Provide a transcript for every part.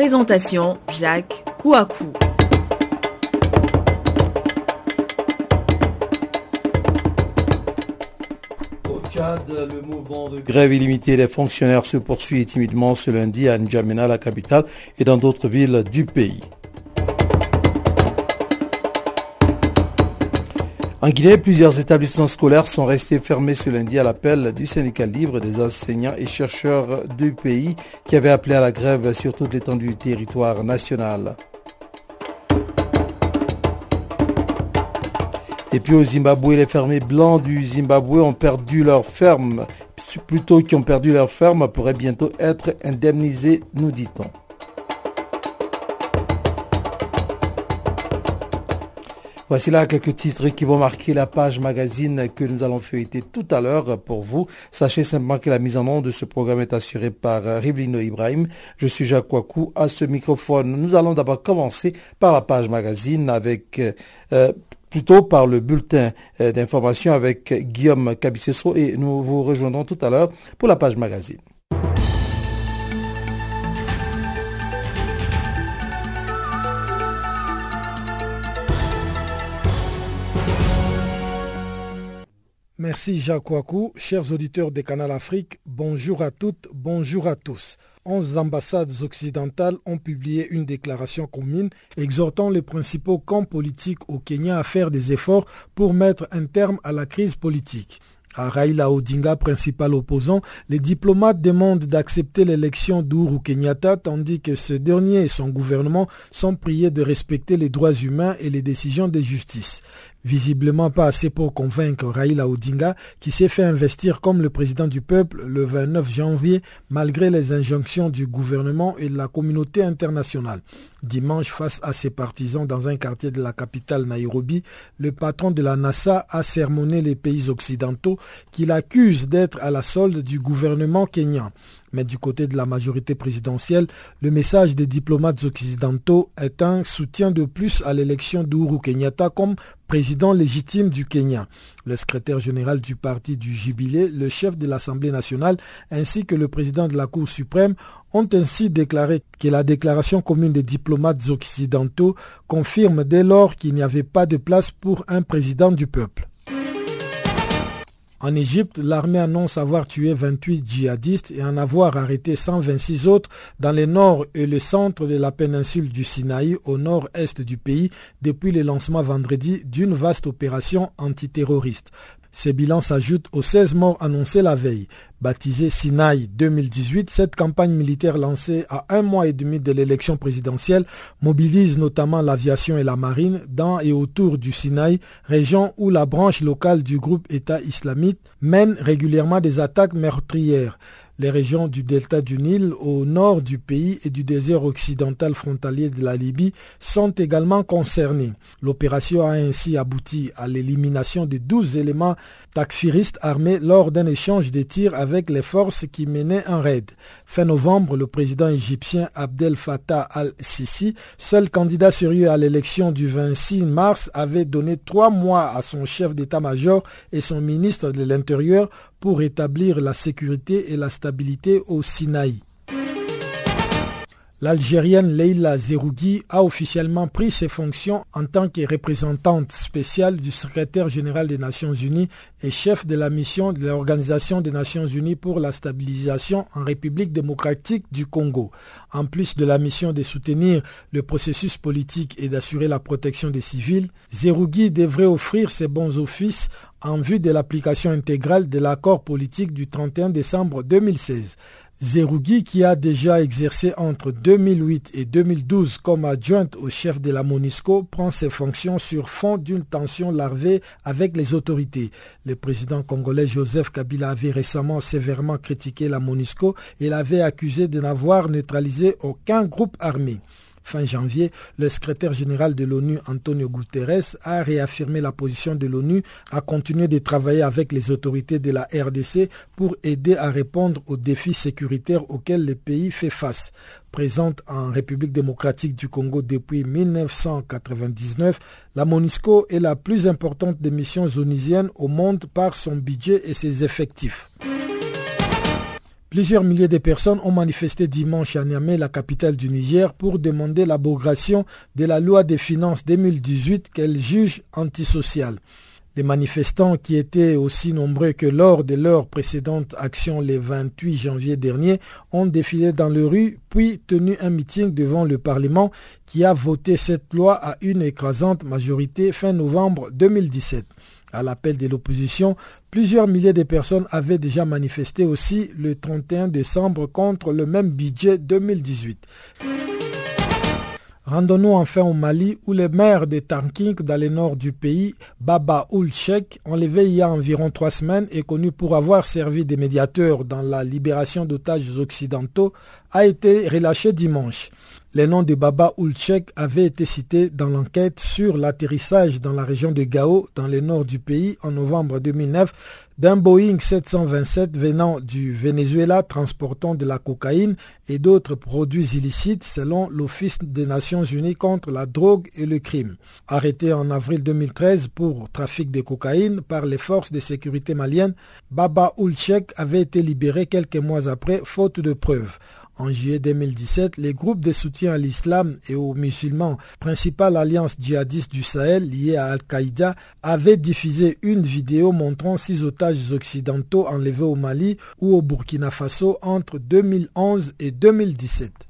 Présentation Jacques Kouakou. Au Tchad, le mouvement de grève illimitée des fonctionnaires se poursuit timidement ce lundi à N'Djamena, la capitale, et dans d'autres villes du pays. En Guinée, plusieurs établissements scolaires sont restés fermés ce lundi à l'appel du syndicat libre des enseignants et chercheurs du pays qui avait appelé à la grève sur toute l'étendue du territoire national. Et puis au Zimbabwe, les fermiers blancs du Zimbabwe ont perdu leur ferme. Plutôt qui ont perdu leur ferme pourraient bientôt être indemnisés, nous dit-on. Voici là quelques titres qui vont marquer la page magazine que nous allons feuilleter tout à l'heure pour vous. Sachez simplement que la mise en onde de ce programme est assurée par Rivlino Ibrahim. Je suis Jacques Wakou à ce microphone. Nous allons d'abord commencer par la page magazine avec euh, plutôt par le bulletin euh, d'information avec Guillaume Cabissesso et nous vous rejoindrons tout à l'heure pour la page magazine. Merci Jacques Wakou. Chers auditeurs de Canal Afrique, bonjour à toutes, bonjour à tous. Onze ambassades occidentales ont publié une déclaration commune exhortant les principaux camps politiques au Kenya à faire des efforts pour mettre un terme à la crise politique. À Raila Odinga, principal opposant, les diplomates demandent d'accepter l'élection d'Uru Kenyatta tandis que ce dernier et son gouvernement sont priés de respecter les droits humains et les décisions de justice. Visiblement pas assez pour convaincre Raila Odinga qui s'est fait investir comme le président du peuple le 29 janvier malgré les injonctions du gouvernement et de la communauté internationale. Dimanche, face à ses partisans dans un quartier de la capitale Nairobi, le patron de la NASA a sermonné les pays occidentaux qu'il accuse d'être à la solde du gouvernement kenyan. Mais du côté de la majorité présidentielle, le message des diplomates occidentaux est un soutien de plus à l'élection d'Uru Kenyatta comme président légitime du Kenya. Le secrétaire général du parti du Jubilé, le chef de l'Assemblée nationale ainsi que le président de la Cour suprême ont ainsi déclaré que la déclaration commune des diplomates occidentaux confirme dès lors qu'il n'y avait pas de place pour un président du peuple. En Égypte, l'armée annonce avoir tué 28 djihadistes et en avoir arrêté 126 autres dans le nord et le centre de la péninsule du Sinaï au nord-est du pays depuis le lancement vendredi d'une vaste opération antiterroriste. Ces bilans s'ajoutent aux 16 morts annoncés la veille. Baptisée Sinaï 2018, cette campagne militaire lancée à un mois et demi de l'élection présidentielle mobilise notamment l'aviation et la marine dans et autour du Sinaï, région où la branche locale du groupe État islamique mène régulièrement des attaques meurtrières. Les régions du delta du Nil au nord du pays et du désert occidental frontalier de la Libye sont également concernées. L'opération a ainsi abouti à l'élimination de 12 éléments takfiristes armés lors d'un échange de tirs avec les forces qui menaient un raid. Fin novembre, le président égyptien Abdel Fattah al-Sisi, seul candidat sérieux à l'élection du 26 mars, avait donné trois mois à son chef d'état-major et son ministre de l'Intérieur pour établir la sécurité et la stabilité au Sinaï. L'Algérienne Leila Zerougui a officiellement pris ses fonctions en tant que représentante spéciale du secrétaire général des Nations Unies et chef de la mission de l'Organisation des Nations Unies pour la stabilisation en République démocratique du Congo. En plus de la mission de soutenir le processus politique et d'assurer la protection des civils, Zerougui devrait offrir ses bons offices en vue de l'application intégrale de l'accord politique du 31 décembre 2016. Zerougui, qui a déjà exercé entre 2008 et 2012 comme adjointe au chef de la MONUSCO, prend ses fonctions sur fond d'une tension larvée avec les autorités. Le président congolais Joseph Kabila avait récemment sévèrement critiqué la MONUSCO et l'avait accusé de n'avoir neutralisé aucun groupe armé. Fin janvier, le secrétaire général de l'ONU, Antonio Guterres, a réaffirmé la position de l'ONU à continuer de travailler avec les autorités de la RDC pour aider à répondre aux défis sécuritaires auxquels le pays fait face. Présente en République démocratique du Congo depuis 1999, la MONUSCO est la plus importante des missions onisiennes au monde par son budget et ses effectifs. Plusieurs milliers de personnes ont manifesté dimanche à Niamey, la capitale du Niger, pour demander l'abrogation de la loi des finances 2018 qu'elle juge antisociale. Les manifestants, qui étaient aussi nombreux que lors de leur précédente action le 28 janvier dernier, ont défilé dans les rues puis tenu un meeting devant le Parlement qui a voté cette loi à une écrasante majorité fin novembre 2017. À l'appel de l'opposition, plusieurs milliers de personnes avaient déjà manifesté aussi le 31 décembre contre le même budget 2018. Rendons-nous enfin au Mali où le maire de Tanking dans le nord du pays, Baba Oulchek, enlevé il y a environ trois semaines et connu pour avoir servi de médiateur dans la libération d'otages occidentaux, a été relâché dimanche. Le nom de Baba Ulchek avait été cité dans l'enquête sur l'atterrissage dans la région de Gao, dans le nord du pays, en novembre 2009, d'un Boeing 727 venant du Venezuela transportant de la cocaïne et d'autres produits illicites selon l'Office des Nations Unies contre la drogue et le crime. Arrêté en avril 2013 pour trafic de cocaïne par les forces de sécurité maliennes, Baba Ulchek avait été libéré quelques mois après faute de preuves. En juillet 2017, les groupes de soutien à l'islam et aux musulmans, principale alliance djihadiste du Sahel liée à Al-Qaïda, avaient diffusé une vidéo montrant six otages occidentaux enlevés au Mali ou au Burkina Faso entre 2011 et 2017.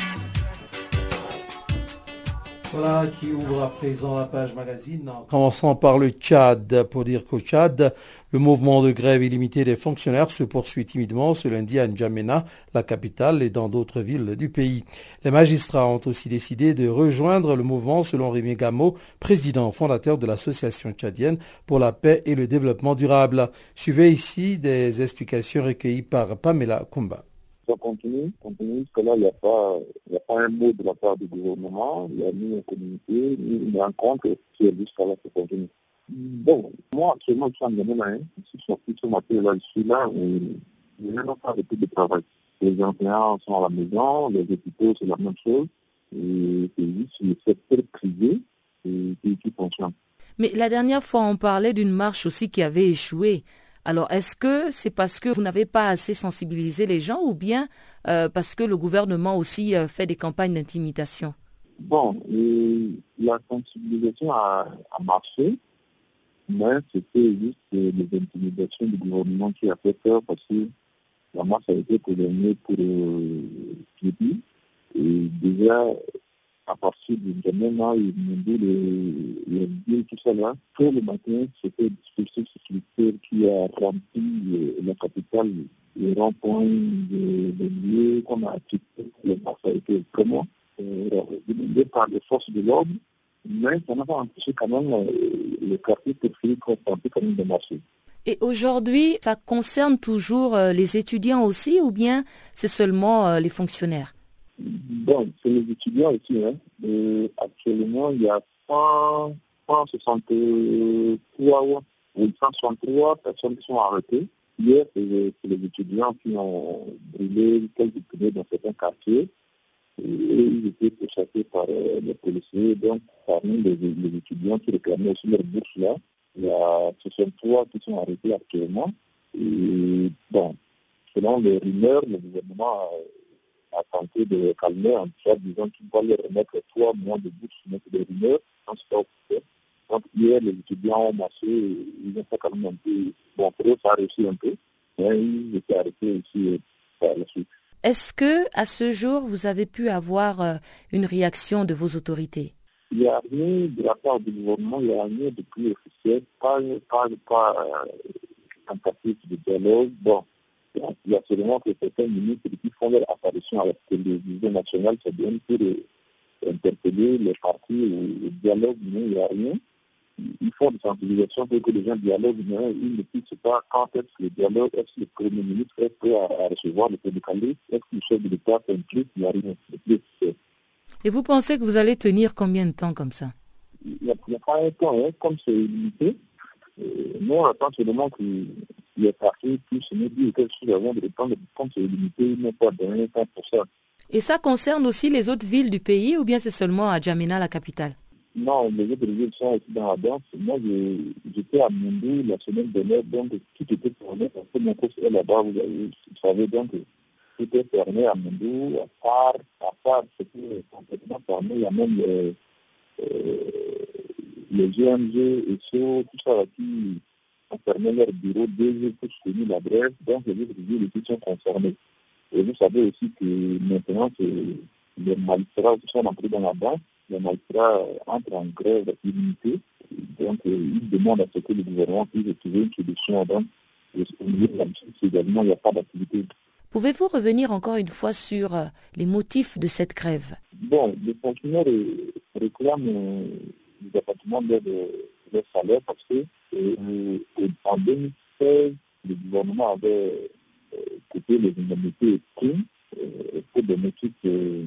Voilà qui ouvre à présent la page magazine. Commençons par le Tchad. Pour dire qu'au Tchad, le mouvement de grève illimité des fonctionnaires se poursuit timidement ce lundi à N'Djamena, la capitale, et dans d'autres villes du pays. Les magistrats ont aussi décidé de rejoindre le mouvement selon Rémi Gamo, président fondateur de l'association tchadienne pour la paix et le développement durable. Suivez ici des explications recueillies par Pamela Kumba ça continue, continue, parce que là, il n'y a, pas, a pas un mot de la part du gouvernement, il n'y a ni un communiqué, ni une rencontre qui est jusqu'à là, ça continue. Bon, moi, actuellement, je suis en Ghana, je suis sorti ce matin, là, je suis là, et je n'ai pas de de travail. Les enseignants sont à la maison, les hôpitaux, c'est la même chose, et c'est juste le secteur privé qui fonctionne. Mais la dernière fois, on parlait d'une marche aussi qui avait échoué. Alors, est-ce que c'est parce que vous n'avez pas assez sensibilisé les gens ou bien euh, parce que le gouvernement aussi euh, fait des campagnes d'intimidation? Bon, la sensibilisation a, marché, mais c'était juste les intimidations du gouvernement qui a fait peur parce que la marche a été condamnée pour euh, Et déjà, à partir du là, ils m'ont dit les, les tout ça là. Tout le matin, c'était le dispositif sécuritaire qui a rempli la capitale, les ronds-points, les, lieux qu'on a acquittés. Le marché a été vraiment euh, demandé par les forces de l'ordre, mais ça n'a pas empêché quand même euh, le quartier périphérique qu'on quand même de marcher. Et aujourd'hui, ça concerne toujours euh, les étudiants aussi ou bien c'est seulement euh, les fonctionnaires? Bon, c'est les étudiants aussi. Hein. actuellement, il y a 163, ou 163 personnes qui sont arrêtées. Hier, c'est les, étudiants qui ont brûlé quelques pneus dans certains quartiers. Et ils étaient pourchassés par euh, les policiers. Donc, parmi les, les étudiants qui réclamaient aussi leur bourse là, il y a 63 qui sont arrêtés actuellement. Et bon, selon les rumeurs, le gouvernement a, tenté de calmer en disant qu'il va leur remettre trois mois de bourse, mais c'est des rumeurs, Donc hier, les étudiants ont marché, ils ont fait même un peu, bon, pour eux, ça a réussi un peu, mais ils étaient arrêtés aussi par la suite. Est-ce que, à ce jour, vous avez pu avoir euh, une réaction de vos autorités? Il n'y a rien de la part du gouvernement, il n'y a rien de plus officiel, pas, pas, pas euh, un papier de dialogue. Bon, il y a seulement que certains ministres qui font leur apparition à la télévision nationale, c'est bien pour interpeller les partis ou le dialogue, mais il n'y a rien. Ils font des sensibilisations pour que les gens dialoguent, mais ils ne disent pas quand est-ce que le dialogue, est-ce que le Premier ministre est prêt à, recevoir le syndicalistes, est-ce que le chef de l'État fait un truc, il n'y a rien. Et vous pensez que vous allez tenir combien de temps comme ça? Il n'y a, pas un temps, hein, comme c'est limité. Euh, nous, on attend seulement qu'il nous pas. Et ça concerne aussi les autres villes du pays ou bien c'est seulement à Djamena, la capitale? Non, les autres villes sont aussi dans la danse. Moi, j'étais à Mundou la semaine dernière, donc tout était tourné. Parce que mon cours est là-bas, vous, vous savez, donc tout est fermé à Mundou, à part, à part c'était complètement fermé, il y a même les, euh, les GMG et tout ça qui fermé leur bureau deux jours pour soutenir la brève, donc les autres villes aussi sont concernés. Et vous savez aussi que maintenant, les magistrats sont entrés dans la banque, les magistrats entrent en grève illimitée, donc ils demandent à ce que le gouvernement puisse trouver une solution. Donc, au niveau de la justice également, il n'y a pas d'activité Pouvez-vous revenir encore une fois sur euh, les motifs de cette grève? Bon, les fonctionnaires réclament euh, le département de leur salaire parce que euh, en 2016, le gouvernement avait coupé les indemnités et primes pour des motifs de,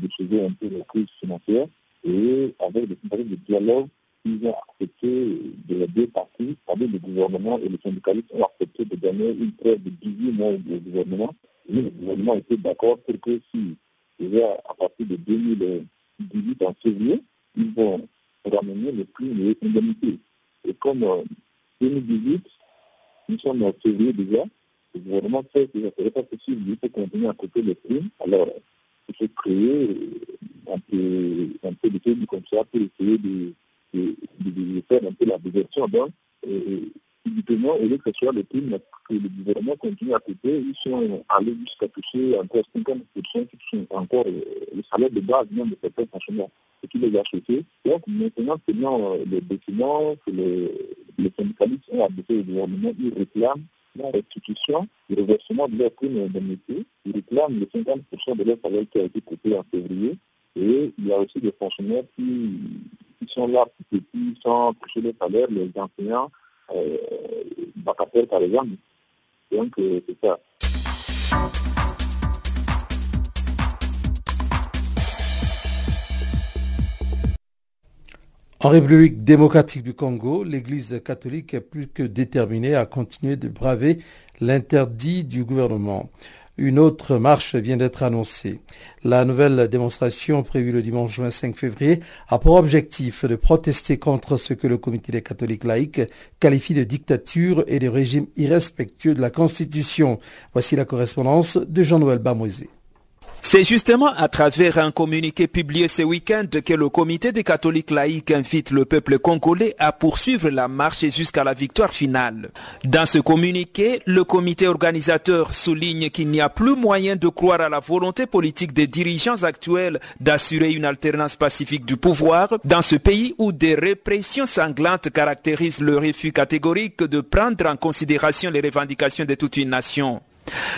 de un peu la crise financière et avec des tentatives de dialogue ils ont accepté de les deux parties, c'est-à-dire le gouvernement et les syndicalistes ont accepté de donner une trêve de 18 mois au gouvernement. Et le gouvernement était d'accord pour que si, à partir de 2018 en février, ils vont ramener les prix et les indemnités. Et comme en 2018, nous sommes en février déjà, le gouvernement fait que ce serait pas possible de continuer à couper les prix. Alors, il faut créer un peu, un peu de choses comme ça pour essayer de de, de, faire un peu la diversion. Donc, typiquement, au lieu que ce soit le prix que le gouvernement continue à coûter, ils sont allés jusqu'à toucher encore 50% qui sont encore euh, le salaire de base même de certains fonctionnaires, ce qui les a choqués. Donc maintenant, selon euh, les documents que les, les syndicalistes ont adoptés au gouvernement, ils réclament la restitution, le reversement de leur prime d'indemnité, ils réclament les 50% de leur salaire qui a été coupé en février. Et il y a aussi des fonctionnaires qui qui sont là qui sont touchés les salaires, les enseignants, euh, ça. En République démocratique du Congo, l'Église catholique est plus que déterminée à continuer de braver l'interdit du gouvernement. Une autre marche vient d'être annoncée. La nouvelle démonstration prévue le dimanche 25 février a pour objectif de protester contre ce que le comité des catholiques laïcs qualifie de dictature et de régime irrespectueux de la Constitution. Voici la correspondance de Jean-Noël Bamoisé. C'est justement à travers un communiqué publié ce week-end que le comité des catholiques laïcs invite le peuple congolais à poursuivre la marche jusqu'à la victoire finale. Dans ce communiqué, le comité organisateur souligne qu'il n'y a plus moyen de croire à la volonté politique des dirigeants actuels d'assurer une alternance pacifique du pouvoir dans ce pays où des répressions sanglantes caractérisent le refus catégorique de prendre en considération les revendications de toute une nation.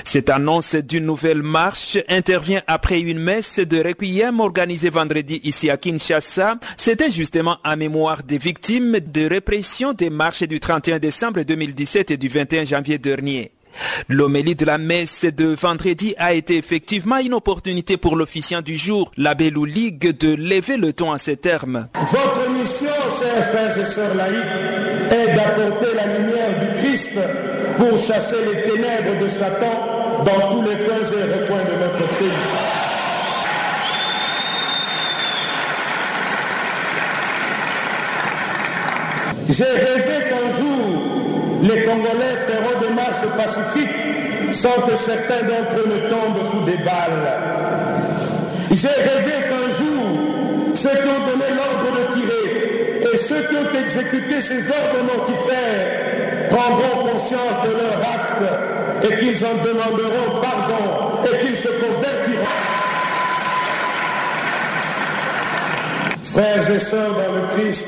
Cette annonce d'une nouvelle marche intervient après une messe de requiem organisée vendredi ici à Kinshasa. C'était justement en mémoire des victimes de répression des marches du 31 décembre 2017 et du 21 janvier dernier. L'homélie de la messe de vendredi a été effectivement une opportunité pour l'officiant du jour, l'abbé Ligue, de lever le ton à ces termes. Votre mission, chers frères et sœurs laïcs, est d'apporter la lumière du Christ pour chasser les ténèbres de Satan dans tous les coins et recoins de notre pays. J'ai rêvé qu'un jour, les Congolais feront des marches pacifiques sans que certains d'entre eux ne tombent sous des balles. J'ai rêvé qu'un jour, ceux qui ont donné l'ordre de tirer et ceux qui ont exécuté ces ordres mortifères prendront conscience de leur acte et qu'ils en demanderont pardon et qu'ils se convertiront. Frères et sœurs dans le Christ,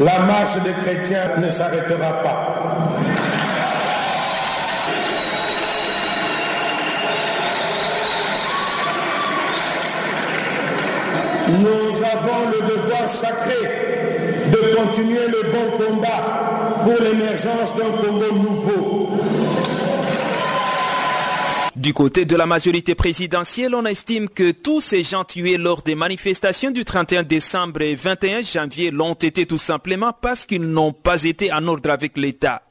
la marche des chrétiens ne s'arrêtera pas. Nous avons le devoir sacré de continuer le bon combat pour l'émergence d'un Congo nouveau. Du côté de la majorité présidentielle, on estime que tous ces gens tués lors des manifestations du 31 décembre et 21 janvier l'ont été tout simplement parce qu'ils n'ont pas été en ordre avec l'État.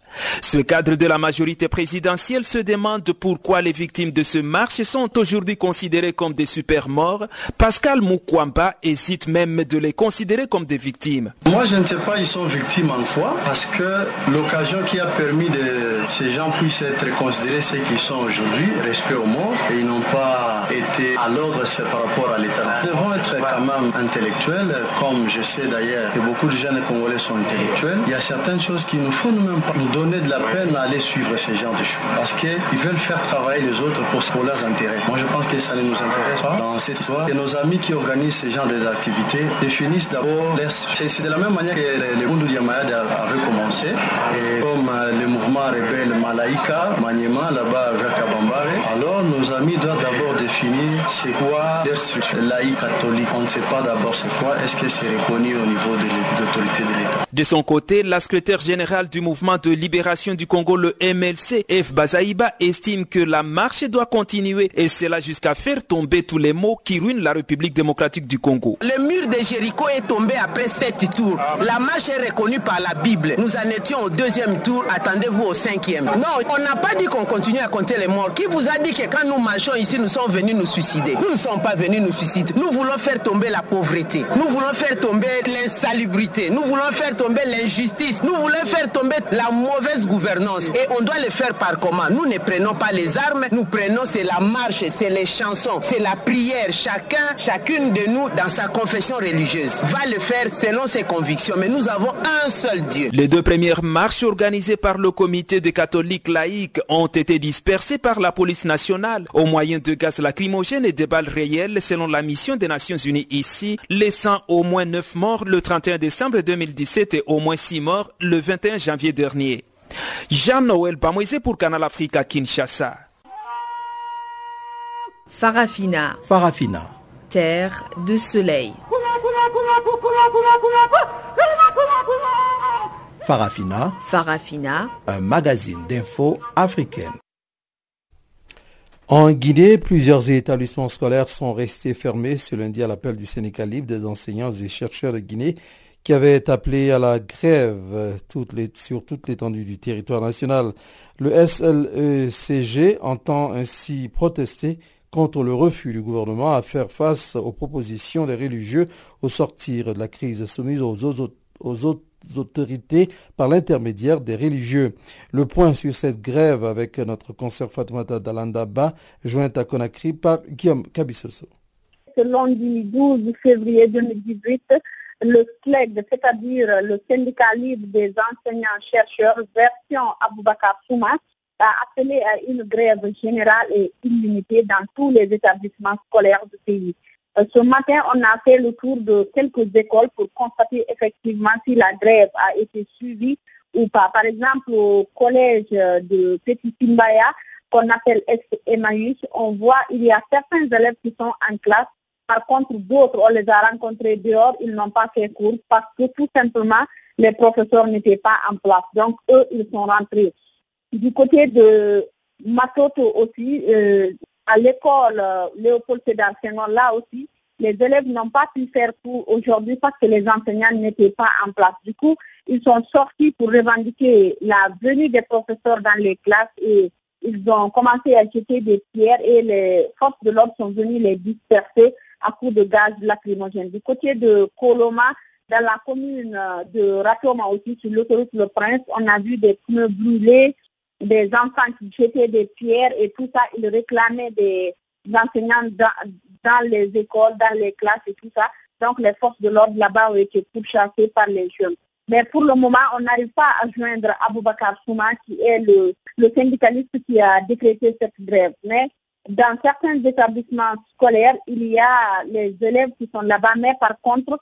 Ce cadre de la majorité présidentielle se demande pourquoi les victimes de ce marche sont aujourd'hui considérées comme des super morts. Pascal Mukwamba hésite même de les considérer comme des victimes. Moi, je ne sais pas, ils sont victimes en quoi, parce que l'occasion qui a permis que ces gens puissent être considérés ce qu'ils sont aujourd'hui, respect aux morts, et ils n'ont pas été à l'ordre, par rapport à l'État. Nous devons être quand même intellectuels, comme je sais d'ailleurs que beaucoup de jeunes Congolais sont intellectuels. Il y a certaines choses qui nous font nous-mêmes donner de la peine à aller suivre ces gens de choses. Parce qu'ils veulent faire travailler les autres pour, leurs intérêts. Moi, je pense que ça ne nous intéresse pas dans cette histoire. Et nos amis qui organisent ces genres d'activités définissent d'abord... C'est de la même manière que les Bundu Diamayad avaient commencé. Et comme le mouvement rebelle Malaika, Maniema, là-bas vers Kabambare, alors nos amis doivent d'abord définir c'est quoi leur structure laïque catholique. On ne sait pas d'abord c'est quoi. Est-ce que c'est reconnu au niveau de l'autorité de l'État? De son côté, la secrétaire générale du mouvement de libération du Congo, le MLC, F. Bazaïba, estime que la marche doit continuer et cela jusqu'à faire tomber tous les mots qui ruinent la République démocratique du Congo. Le mur de Jéricho est tombé après sept tours. La marche est reconnue par la Bible. Nous en étions au deuxième tour, attendez-vous au cinquième. Non, on n'a pas dit qu'on continue à compter les morts. Qui vous a dit que quand nous marchons ici, nous sommes venus nous suicider? Nous ne sommes pas venus nous suicider. Nous voulons faire tomber la pauvreté. Nous voulons faire tomber l'insalubrité. Nous voulons faire tomber l'injustice. Nous voulons faire tomber la mauvaise Et on doit le faire par comment? Nous ne prenons pas les armes, nous prenons c'est la marche, c'est les chansons, c'est la prière. Chacun, chacune de nous dans sa confession religieuse va le faire selon ses convictions. Mais nous avons un seul Dieu. Les deux premières marches organisées par le comité des catholiques laïcs ont été dispersées par la police nationale au moyen de gaz lacrymogène et de balles réelles selon la mission des Nations Unies ici, laissant au moins 9 morts le 31 décembre 2017 et au moins 6 morts le 21 janvier dernier. Jean-Noël Bamoisé pour Canal Africa Kinshasa. Farafina. Farafina. Terre de soleil. Farafina. Farafina. Un magazine d'infos africaine. En Guinée, plusieurs établissements scolaires sont restés fermés ce lundi à l'appel du Sénégal libre des enseignants et chercheurs de Guinée qui avaient appelé à la grève sur toute l'étendue du territoire national. Le SLECG entend ainsi protester contre le refus du gouvernement à faire face aux propositions des religieux au sortir de la crise soumise aux, autorités par l'intermédiaire des religieux. Le point sur cette grève avec notre concert Fatoumata Dalandaba, jointe à Conakry par Guillaume Kabissoso. Ce lundi 12 février 2018, le SLEG, c'est-à-dire le syndicat libre des enseignants-chercheurs, version Aboubakar Soumas, a appelé à une grève générale et illimitée dans tous les établissements scolaires du pays. Euh, ce matin, on a fait le tour de quelques écoles pour constater effectivement si la grève a été suivie ou pas. Par exemple, au collège de Petit Simbaya, qu'on appelle Emmaüs, on voit il y a certains élèves qui sont en classe. Par contre, d'autres, on les a rencontrés dehors, ils n'ont pas fait cours parce que tout simplement, les professeurs n'étaient pas en place. Donc, eux, ils sont rentrés. Du côté de Matoto aussi, euh, à l'école euh, Léopold Sédar là aussi, les élèves n'ont pas pu faire cours aujourd'hui parce que les enseignants n'étaient pas en place. Du coup, ils sont sortis pour revendiquer la venue des professeurs dans les classes et ils ont commencé à jeter des pierres et les forces de l'ordre sont venues les disperser à coups de gaz lacrymogène. Du côté de Coloma, dans la commune de Ratoma aussi, sur l'autoroute Le Prince, on a vu des pneus brûlés, des enfants qui jetaient des pierres et tout ça, ils réclamaient des enseignants dans, les écoles, dans les classes et tout ça. Donc les forces de l'ordre là-bas ont été pourchassées par les jeunes. Mais pour le moment, on n'arrive pas à joindre Aboubakar Souma, qui est le, syndicaliste qui a décrété cette grève. Dans certains établissements scolaires, il y a les élèves qui sont là-bas, mais par contre,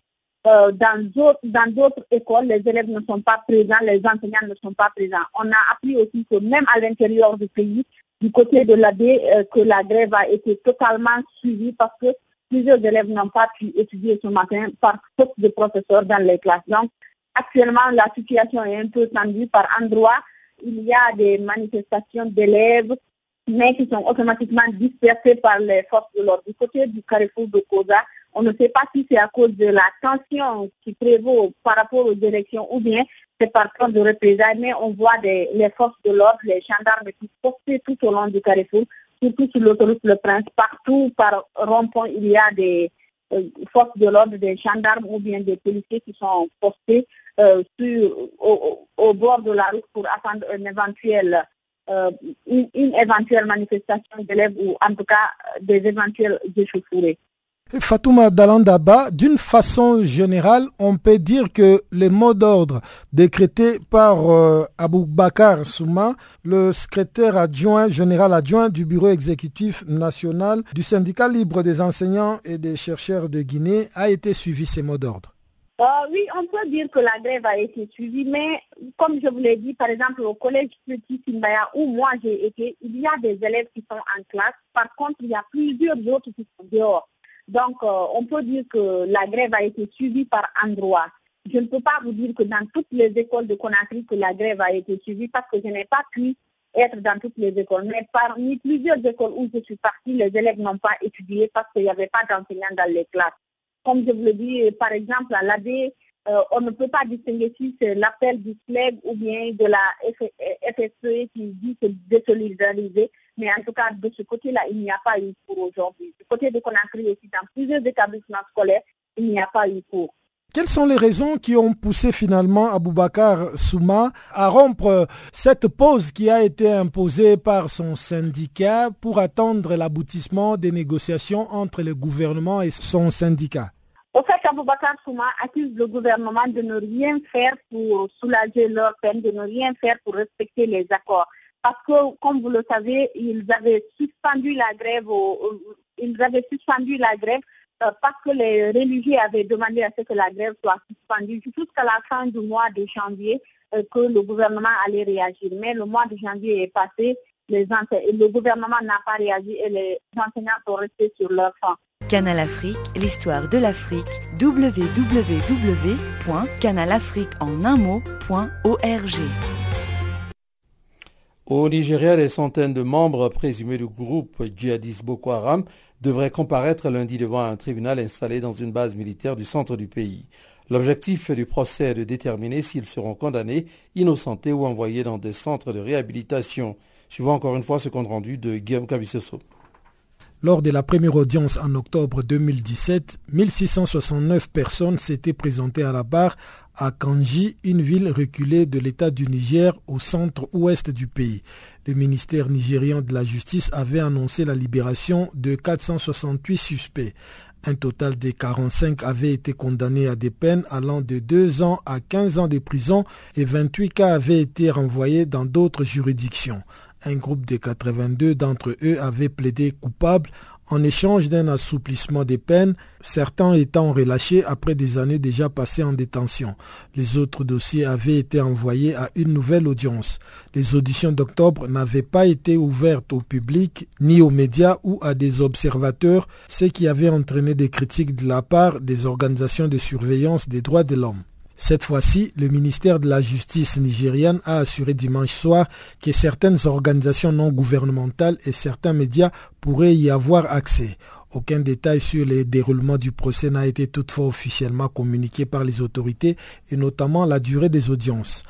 euh, dans d'autres écoles, les élèves ne sont pas présents, les enseignants ne sont pas présents. On a appris aussi que même à l'intérieur du pays, du côté de l'AD, euh, que la grève a été totalement suivie parce que plusieurs élèves n'ont pas pu étudier ce matin par faute de professeurs dans les classes. Donc, actuellement, la situation est un peu tendue par endroits. Il y a des manifestations d'élèves, mais qui sont automatiquement dispersées par les forces de l'ordre. Du côté du carrefour de Koza, on ne sait pas si c'est à cause de la tension qui prévaut par rapport aux élections ou bien c'est par cause de représailles, mais on voit des, les forces de l'ordre, les gendarmes qui postés tout au long du carrefour, surtout sur l'autoroute Le Prince, partout par rond-point, il y a des euh, forces de l'ordre, des gendarmes ou bien des policiers qui sont postés euh, sur, au, bord de la route pour attendre un éventuel, une, une, éventuelle manifestation d'élèves ou en tout cas des éventuels échauffourées. Fatouma Dalandaba, d'une façon générale, on peut dire que les mots d'ordre décrétés par euh, Souma, le secrétaire adjoint, général adjoint du bureau exécutif national du syndicat libre des enseignants et des chercheurs de Guinée, a été suivi ces mots d'ordre. Euh, oui, on peut dire que la grève a été suivie, mais comme je vous l'ai dit, par exemple, au collège Petit Simbaya, où moi j'ai été, il y a des élèves qui sont en classe. Par contre, il y a plusieurs autres qui sont dehors. Donc, euh, on peut dire que la grève a été suivie par endroits. Je ne peux pas vous dire que dans toutes les écoles de Conakry que la grève a été suivie parce que je n'ai pas pu être dans toutes les écoles. Mais parmi plusieurs écoles où je suis partie, les élèves n'ont pas étudié parce qu'il n'y avait pas d'enseignants dans les classes. Comme je vous le dis, par exemple, à l'AD, euh, on ne peut pas distinguer si c'est l'appel du FLEG ou bien de la FSE qui dit se désolidariser. Mais en tout cas, de ce côté-là, il n'y a pas eu cours aujourd'hui. Du côté de Conakry aussi, dans plusieurs établissements scolaires, il n'y a pas eu cours. Quelles sont les raisons qui ont poussé finalement Aboubakar Souma à rompre cette pause qui a été imposée par son syndicat pour attendre l'aboutissement des négociations entre le gouvernement et son syndicat? Au fait, Aboubakar Souma accuse le gouvernement de ne rien faire pour soulager leur peine, de ne rien faire pour respecter les accords. Parce que, comme vous le savez, ils avaient suspendu la grève, ils avaient suspendu la grève parce que les religieux avaient demandé à ce que la grève soit suspendue jusqu'à la fin du mois de janvier euh, que le gouvernement allait réagir. Mais le mois de janvier est passé, le gouvernement n'a pas réagi et les enseignants sont restés sur leur faim. Canal Afrique, l'histoire de l'Afrique, www.canalafriqueenunmot.org au Nigeria, des centaines de membres présumés du groupe djihadiste Boko Haram devraient comparaître lundi devant un tribunal installé dans une base militaire du centre du pays. L'objectif du procès est de déterminer s'ils seront condamnés, innocentés ou envoyés dans des centres de réhabilitation. Suivant encore une fois ce compte rendu de Guillaume Cabissoso. Lors de la première audience en octobre 2017, 1669 personnes s'étaient présentées à la barre à Kanji, une ville reculée de l'État du Niger au centre-ouest du pays. Le ministère nigérian de la Justice avait annoncé la libération de 468 suspects. Un total de 45 avaient été condamnés à des peines allant de 2 ans à 15 ans de prison et 28 cas avaient été renvoyés dans d'autres juridictions. Un groupe de 82 d'entre eux avaient plaidé coupables en échange d'un assouplissement des peines, certains étant relâchés après des années déjà passées en détention. Les autres dossiers avaient été envoyés à une nouvelle audience. Les auditions d'octobre n'avaient pas été ouvertes au public, ni aux médias ou à des observateurs, ce qui avait entraîné des critiques de la part des organisations de surveillance des droits de l'homme. Cette fois-ci, le ministère de la Justice nigériane a assuré dimanche soir que certaines organisations non gouvernementales et certains médias pourraient y avoir accès. Aucun détail sur les déroulements du procès n'a été toutefois officiellement communiqué par les autorités et notamment la durée des audiences.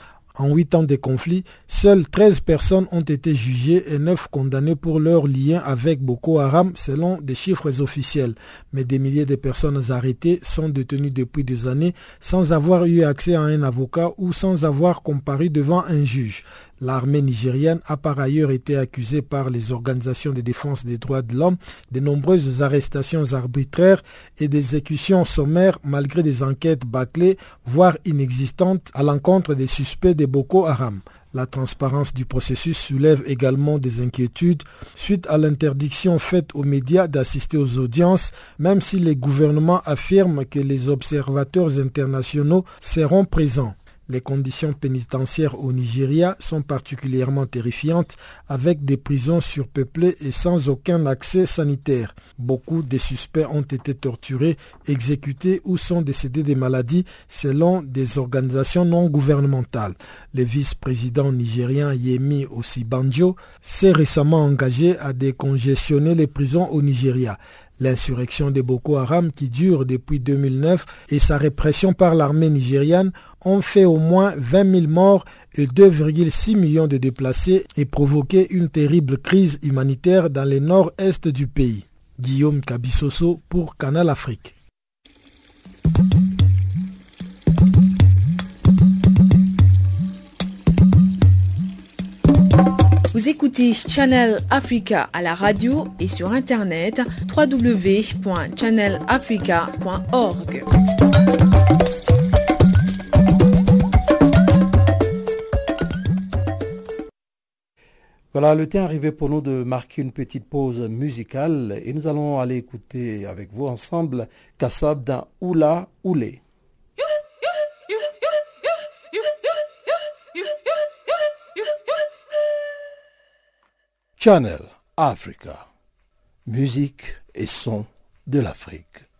En huit ans de conflit, seules 13 personnes ont été jugées et 9 condamnées pour leur lien avec Boko Haram selon des chiffres officiels. Mais des milliers de personnes arrêtées sont détenues depuis des années sans avoir eu accès à un avocat ou sans avoir comparu devant un juge. L'armée nigérienne a par ailleurs été accusée par les organisations de défense des droits de l'homme de nombreuses arrestations arbitraires et d'exécutions sommaires malgré des enquêtes bâclées, voire inexistantes, à l'encontre des suspects de Boko Haram. La transparence du processus soulève également des inquiétudes suite à l'interdiction faite aux médias d'assister aux audiences, même si les gouvernements affirment que les observateurs internationaux seront présents. Les conditions pénitentiaires au Nigeria sont particulièrement terrifiantes avec des prisons surpeuplées et sans aucun accès sanitaire. Beaucoup des suspects ont été torturés, exécutés ou sont décédés des maladies selon des organisations non gouvernementales. Le vice-président nigérien Yemi Osibanjo s'est récemment engagé à décongestionner les prisons au Nigeria. L'insurrection de Boko Haram qui dure depuis 2009 et sa répression par l'armée nigériane ont fait au moins 20 000 morts et 2,6 millions de déplacés et provoqué une terrible crise humanitaire dans le nord-est du pays. Guillaume Kabissoso pour Canal Afrique. Vous écoutez Channel Africa à la radio et sur internet www.channelafrica.org. Voilà, le temps est arrivé pour nous de marquer une petite pause musicale et nous allons aller écouter avec vous ensemble Kassab d'un Oula Oulé. Channel Africa. Musique et son de l'Afrique.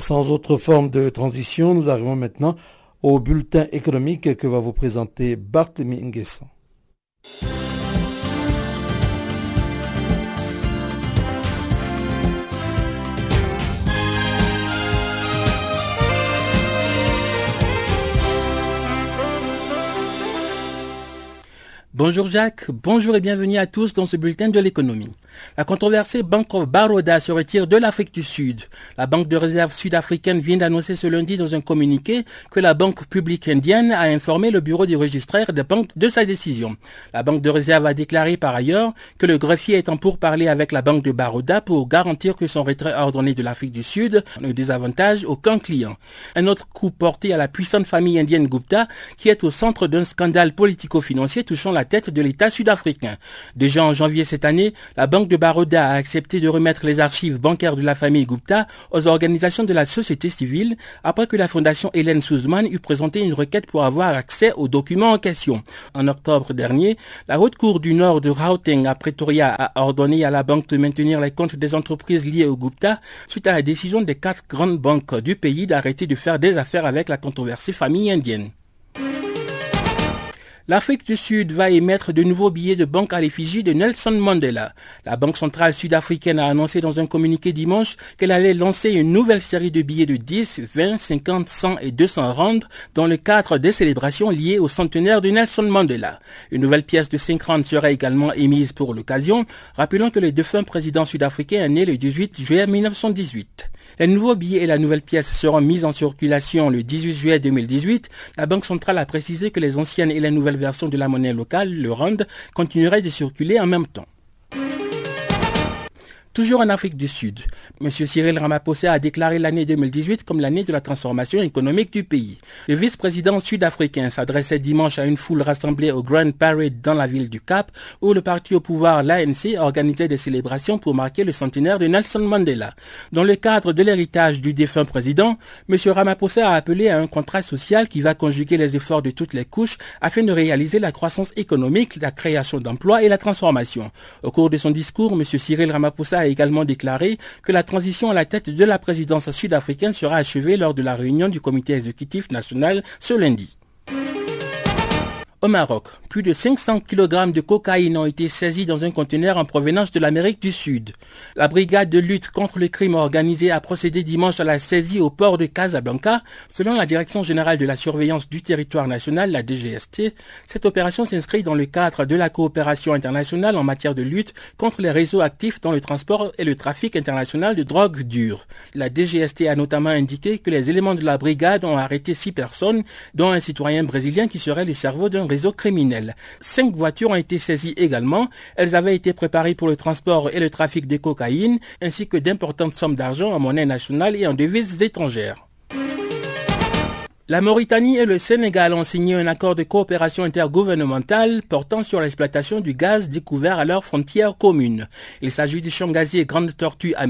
Sans autre forme de transition, nous arrivons maintenant au bulletin économique que va vous présenter Barthélemy Nguessan. Bonjour Jacques, bonjour et bienvenue à tous dans ce bulletin de l'économie. La controversée Banque of Baroda se retire de l'Afrique du Sud. La Banque de réserve sud-africaine vient d'annoncer ce lundi dans un communiqué que la Banque publique indienne a informé le bureau du registraire des banques de sa décision. La Banque de réserve a déclaré par ailleurs que le greffier est en pourparlers avec la Banque de Baroda pour garantir que son retrait ordonné de l'Afrique du Sud ne désavantage aucun client. Un autre coup porté à la puissante famille indienne Gupta qui est au centre d'un scandale politico-financier touchant la tête de l'État sud-africain. Déjà en janvier cette année, la Banque de Baroda a accepté de remettre les archives bancaires de la famille Gupta aux organisations de la société civile après que la fondation Hélène Suzman eut présenté une requête pour avoir accès aux documents en question. En octobre dernier, la Haute Cour du Nord de Gauteng à Pretoria a ordonné à la banque de maintenir les comptes des entreprises liées au Gupta suite à la décision des quatre grandes banques du pays d'arrêter de faire des affaires avec la controversée famille indienne. L'Afrique du Sud va émettre de nouveaux billets de banque à l'effigie de Nelson Mandela. La Banque centrale sud-africaine a annoncé dans un communiqué dimanche qu'elle allait lancer une nouvelle série de billets de 10, 20, 50, 100 et 200 rands dans le cadre des célébrations liées au centenaire de Nelson Mandela. Une nouvelle pièce de 5 rands sera également émise pour l'occasion, rappelant que le défunt président sud-africain est né le 18 juillet 1918. Les nouveaux billets et la nouvelle pièce seront mis en circulation le 18 juillet 2018. La Banque centrale a précisé que les anciennes et les nouvelles versions de la monnaie locale, le RAND, continueraient de circuler en même temps. Toujours en Afrique du Sud, M. Cyril Ramaphosa a déclaré l'année 2018 comme l'année de la transformation économique du pays. Le vice-président sud-africain s'adressait dimanche à une foule rassemblée au Grand Parade dans la ville du Cap, où le parti au pouvoir, l'ANC, organisait des célébrations pour marquer le centenaire de Nelson Mandela. Dans le cadre de l'héritage du défunt président, M. Ramaphosa a appelé à un contrat social qui va conjuguer les efforts de toutes les couches afin de réaliser la croissance économique, la création d'emplois et la transformation. Au cours de son discours, M. Cyril Ramaphosa a également déclaré que la transition à la tête de la présidence sud-africaine sera achevée lors de la réunion du comité exécutif national ce lundi. Au Maroc, plus de 500 kg de cocaïne ont été saisis dans un conteneur en provenance de l'Amérique du Sud. La brigade de lutte contre le crime organisé a procédé dimanche à la saisie au port de Casablanca. Selon la Direction générale de la surveillance du territoire national, la DGST, cette opération s'inscrit dans le cadre de la coopération internationale en matière de lutte contre les réseaux actifs dans le transport et le trafic international de drogue dure. La DGST a notamment indiqué que les éléments de la brigade ont arrêté six personnes, dont un citoyen brésilien qui serait le cerveau d'un Cinq voitures ont été saisies également. Elles avaient été préparées pour le transport et le trafic de cocaïne, ainsi que d'importantes sommes d'argent en monnaie nationale et en devises étrangères. La Mauritanie et le Sénégal ont signé un accord de coopération intergouvernementale portant sur l'exploitation du gaz découvert à leur frontière commune. Il s'agit du champ gazier Grande Tortue à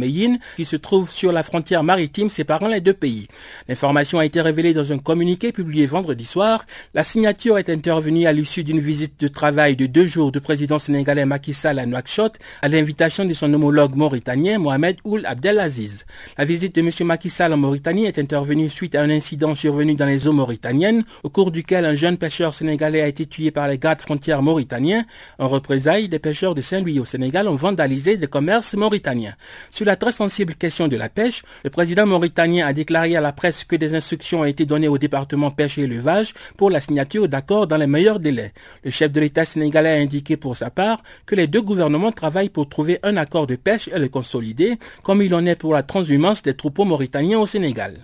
qui se trouve sur la frontière maritime séparant les deux pays. L'information a été révélée dans un communiqué publié vendredi soir. La signature est intervenue à l'issue d'une visite de travail de deux jours du président sénégalais Macky Sall à Nouakchott, à l'invitation de son homologue mauritanien Mohamed Ould Abdelaziz. La visite de M. Macky Sall en Mauritanie est intervenue suite à un incident survenu dans dans les eaux mauritaniennes, au cours duquel un jeune pêcheur sénégalais a été tué par les gardes frontières mauritaniens. En représailles, des pêcheurs de Saint-Louis au Sénégal ont vandalisé des commerces mauritaniens. Sur la très sensible question de la pêche, le président mauritanien a déclaré à la presse que des instructions ont été données au département pêche et élevage pour la signature d'accords dans les meilleurs délais. Le chef de l'État sénégalais a indiqué pour sa part que les deux gouvernements travaillent pour trouver un accord de pêche et le consolider, comme il en est pour la transhumance des troupeaux mauritaniens au Sénégal.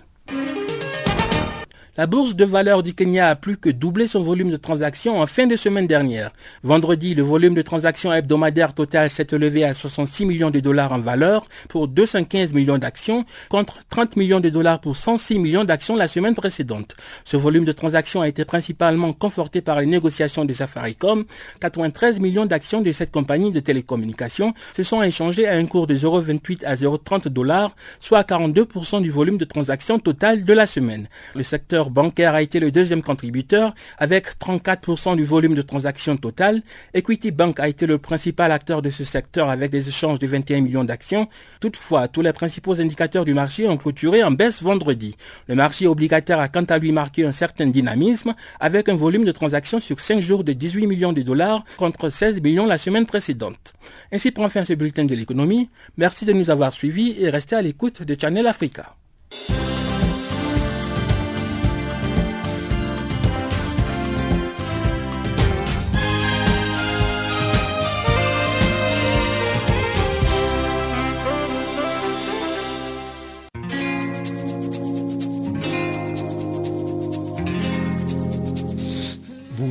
La bourse de valeur du Kenya a plus que doublé son volume de transactions en fin de semaine dernière. Vendredi, le volume de transactions hebdomadaires total s'est élevé à 66 millions de dollars en valeur pour 215 millions d'actions contre 30 millions de dollars pour 106 millions d'actions la semaine précédente. Ce volume de transactions a été principalement conforté par les négociations de Safaricom. 93 millions d'actions de cette compagnie de télécommunications se sont échangées à un cours de 0,28 à 0,30 dollars, soit 42% du volume de transactions total de la semaine. Le secteur bancaire a été le deuxième contributeur avec 34% du volume de transactions total. Equity Bank a été le principal acteur de ce secteur avec des échanges de 21 millions d'actions. Toutefois, tous les principaux indicateurs du marché ont clôturé en baisse vendredi. Le marché obligataire a quant à lui marqué un certain dynamisme avec un volume de transactions sur 5 jours de 18 millions de dollars contre 16 millions la semaine précédente. Ainsi prend fin ce bulletin de l'économie. Merci de nous avoir suivis et restez à l'écoute de Channel Africa.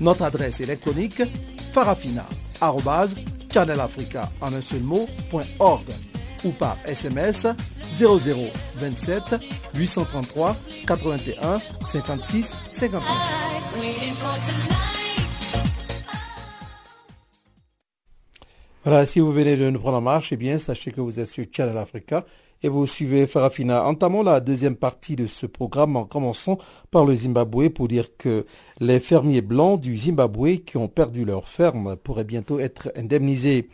Notre adresse électronique farafina.channelafrica en un seul ou par SMS 0027 833 81 56 59. Voilà, si vous venez de nous prendre en marche, eh bien, sachez que vous êtes sur Channel Africa et vous suivez Farafina. Entamons la deuxième partie de ce programme en commençant par le Zimbabwe pour dire que les fermiers blancs du Zimbabwe qui ont perdu leur ferme pourraient bientôt être indemnisés.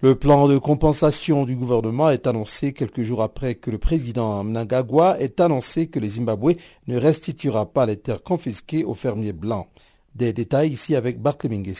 Le plan de compensation du gouvernement est annoncé quelques jours après que le président Mnangagwa ait annoncé que le Zimbabwe ne restituera pas les terres confisquées aux fermiers blancs. Des détails ici avec Barthélémy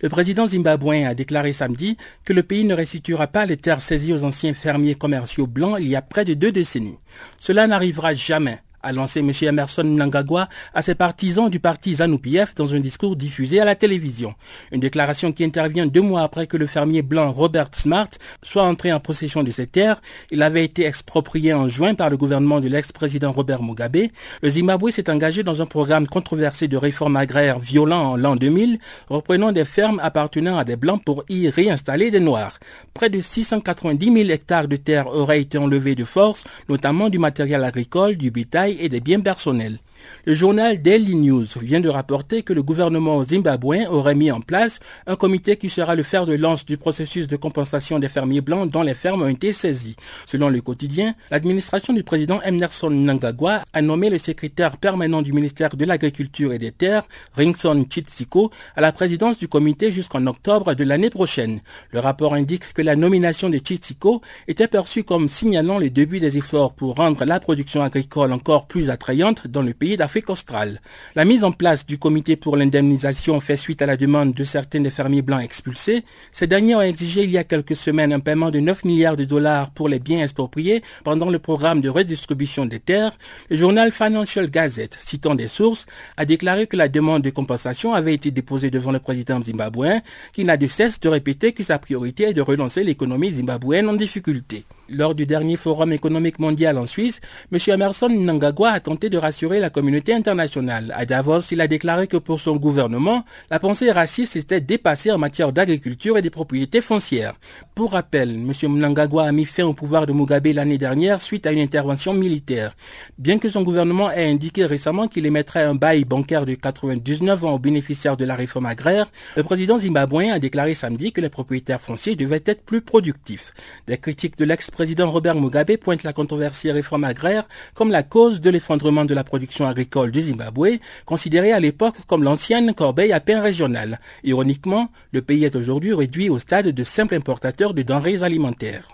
le président zimbabwéen a déclaré samedi que le pays ne restituera pas les terres saisies aux anciens fermiers commerciaux blancs il y a près de deux décennies. Cela n'arrivera jamais a lancé M. Emerson Mnangagwa à ses partisans du parti ZANU-PF dans un discours diffusé à la télévision. Une déclaration qui intervient deux mois après que le fermier blanc Robert Smart soit entré en possession de ses terres. Il avait été exproprié en juin par le gouvernement de l'ex-président Robert Mugabe. Le Zimbabwe s'est engagé dans un programme controversé de réforme agraire violent en l'an 2000, reprenant des fermes appartenant à des blancs pour y réinstaller des noirs. Près de 690 000 hectares de terres auraient été enlevés de force, notamment du matériel agricole, du bétail et des biens personnels. Le journal Daily News vient de rapporter que le gouvernement zimbabwéen aurait mis en place un comité qui sera le fer de lance du processus de compensation des fermiers blancs dont les fermes ont été saisies. Selon le quotidien, l'administration du président Emerson Nangagwa a nommé le secrétaire permanent du ministère de l'Agriculture et des Terres, Ringson Chitsiko, à la présidence du comité jusqu'en octobre de l'année prochaine. Le rapport indique que la nomination de Chitsiko était perçue comme signalant le début des efforts pour rendre la production agricole encore plus attrayante dans le pays d'Afrique australe. La mise en place du comité pour l'indemnisation fait suite à la demande de certains des fermiers blancs expulsés. Ces derniers ont exigé il y a quelques semaines un paiement de 9 milliards de dollars pour les biens expropriés pendant le programme de redistribution des terres. Le journal Financial Gazette, citant des sources, a déclaré que la demande de compensation avait été déposée devant le président zimbabwéen, qui n'a de cesse de répéter que sa priorité est de relancer l'économie zimbabwéenne en difficulté. Lors du dernier forum économique mondial en Suisse, M. Emerson Nangagwa a tenté de rassurer la communauté internationale. À Davos, il a déclaré que pour son gouvernement, la pensée raciste était dépassée en matière d'agriculture et des propriétés foncières. Pour rappel, M. Mnangagwa a mis fin au pouvoir de Mugabe l'année dernière suite à une intervention militaire. Bien que son gouvernement ait indiqué récemment qu'il émettrait un bail bancaire de 99 ans aux bénéficiaires de la réforme agraire, le président zimbabwéen a déclaré samedi que les propriétaires fonciers devaient être plus productifs. Des critiques de l'ex président Robert Mugabe pointe la controversée réforme agraire comme la cause de l'effondrement de la production agricole du Zimbabwe, considérée à l'époque comme l'ancienne corbeille à pain régionale. Ironiquement, le pays est aujourd'hui réduit au stade de simple importateur de denrées alimentaires.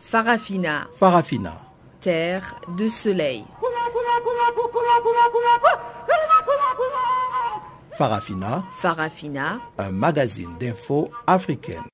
Farafina. Farafina. Terre de soleil. Farafina. Farafina. Un magazine d'infos africaine.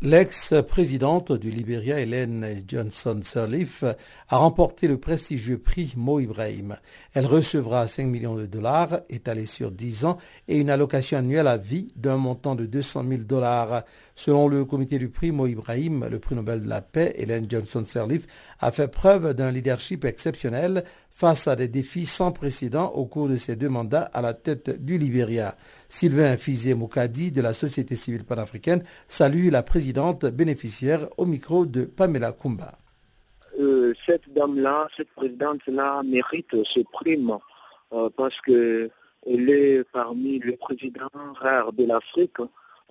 L'ex-présidente du Libéria, Hélène Johnson Sirleaf, a remporté le prestigieux prix Mo Ibrahim. Elle recevra 5 millions de dollars étalés sur 10 ans et une allocation annuelle à vie d'un montant de 200 000 dollars. Selon le comité du prix Mo Ibrahim, le prix Nobel de la paix, Hélène Johnson Sirleaf, a fait preuve d'un leadership exceptionnel face à des défis sans précédent au cours de ses deux mandats à la tête du Libéria. Sylvain Fizé Moukadi de la société civile panafricaine salue la présidente bénéficiaire au micro de Pamela Kumba. Euh, cette dame-là, cette présidente-là mérite ce prime euh, parce qu'elle est parmi les présidents rares de l'Afrique.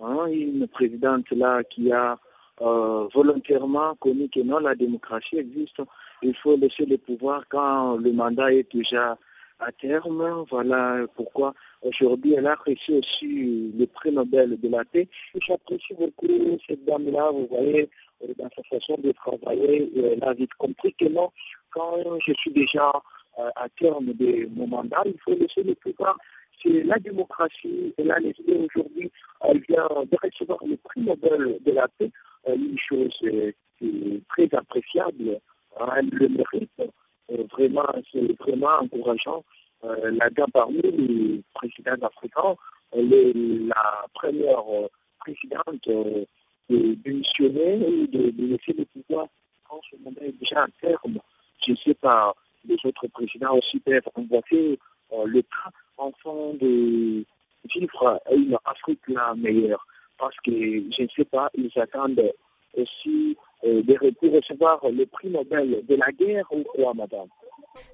Hein, une présidente-là qui a euh, volontairement connu que non, la démocratie existe. Il faut laisser le pouvoir quand le mandat est déjà à terme. Voilà pourquoi aujourd'hui elle a reçu aussi le prix Nobel de la paix. J'apprécie beaucoup cette dame-là, vous voyez, euh, dans sa façon de travailler, elle a vite compris que non, quand je suis déjà euh, à terme de mon mandat, il faut laisser le pouvoir. C'est la démocratie, a laissé aujourd'hui, elle vient de recevoir le prix Nobel de la paix, euh, une chose très appréciable, elle le mérite. Euh, vraiment, c'est vraiment encourageant. Euh, la dame parmi les présidents elle est la première euh, présidente de démissionner et de, laisser le pouvoir quand ce est déjà à terme. Je ne sais pas, les autres présidents aussi peuvent envoyer le cas enfin de vivre une Afrique la meilleure. Parce que je ne sais pas, ils attendent aussi euh, de, recevoir le prix Nobel de la guerre ou quoi, madame?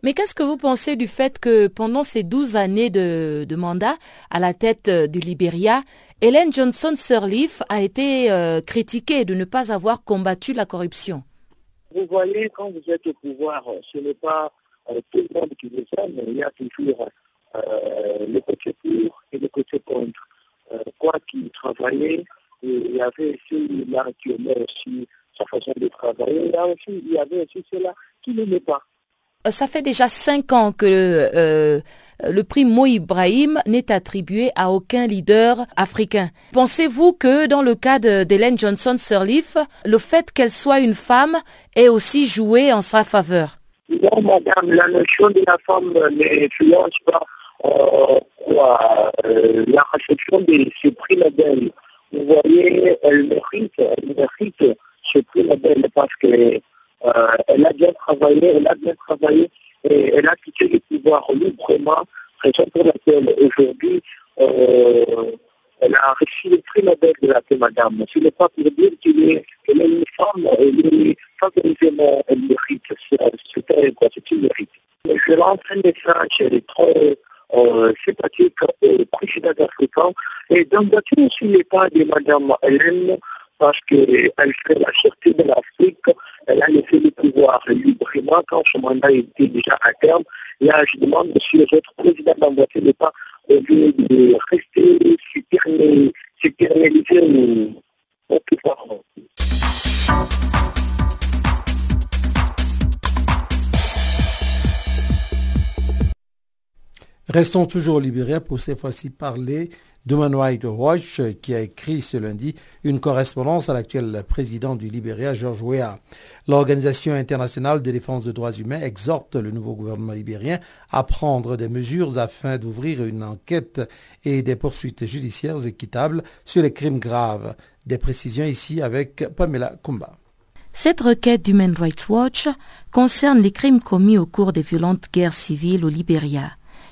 Mais qu'est-ce que vous pensez du fait que pendant ces 12 années de, mandat à la tête euh, du Libéria, Hélène Johnson Sirleaf a été euh, critiquée de ne pas avoir combattu la corruption? Vous voyez, quand vous êtes au pouvoir, ce n'est pas tout le monde qui le sait, mais il y a toujours le côté pour et le côté contre. quoi qu'il travaillait, il y avait aussi là qui aussi sa façon de travailler. Là aussi, il y avait aussi cela qui l'est pas. Euh, ça fait déjà cinq ans que euh, le prix Mo Ibrahim n'est attribué à aucun leader africain. Pensez-vous que dans le cas d'Hélène Johnson Sirleaf, le fait qu'elle soit une femme ait aussi joué en sa faveur? Non, madame, la notion de la femme n'influence pas euh, la réception de ce prix Nobel. Vous voyez, elle mérite, elle mérite ce prix Nobel parce qu'elle euh, a bien travaillé, elle a bien travaillé et elle a quitté le pouvoir librement, raison pour laquelle aujourd'hui euh, elle a reçu le prix Nobel de la paix, madame. Ce n'est pas pour dire qu'elle est, une femme, elle est favorisée, elle mérite, c'est une mérite. Je lance un message, elle est trop euh, sympathique au président africain et le aussi pas de madame Hélène parce qu'elle fait la sûreté de l'Afrique. Elle a laissé le pouvoir librement quand son mandat était déjà à terme. Là, je demande, monsieur les autres présidents d'emboîter le pas au lieu de rester s'éterniser au pouvoir. Restons toujours au pour cette fois-ci parler d'Human Rights Watch qui a écrit ce lundi une correspondance à l'actuel président du Libéria, George Weah. L'Organisation internationale de défense des droits humains exhorte le nouveau gouvernement libérien à prendre des mesures afin d'ouvrir une enquête et des poursuites judiciaires équitables sur les crimes graves. Des précisions ici avec Pamela Kumba. Cette requête d'Human Rights Watch concerne les crimes commis au cours des violentes guerres civiles au Libéria.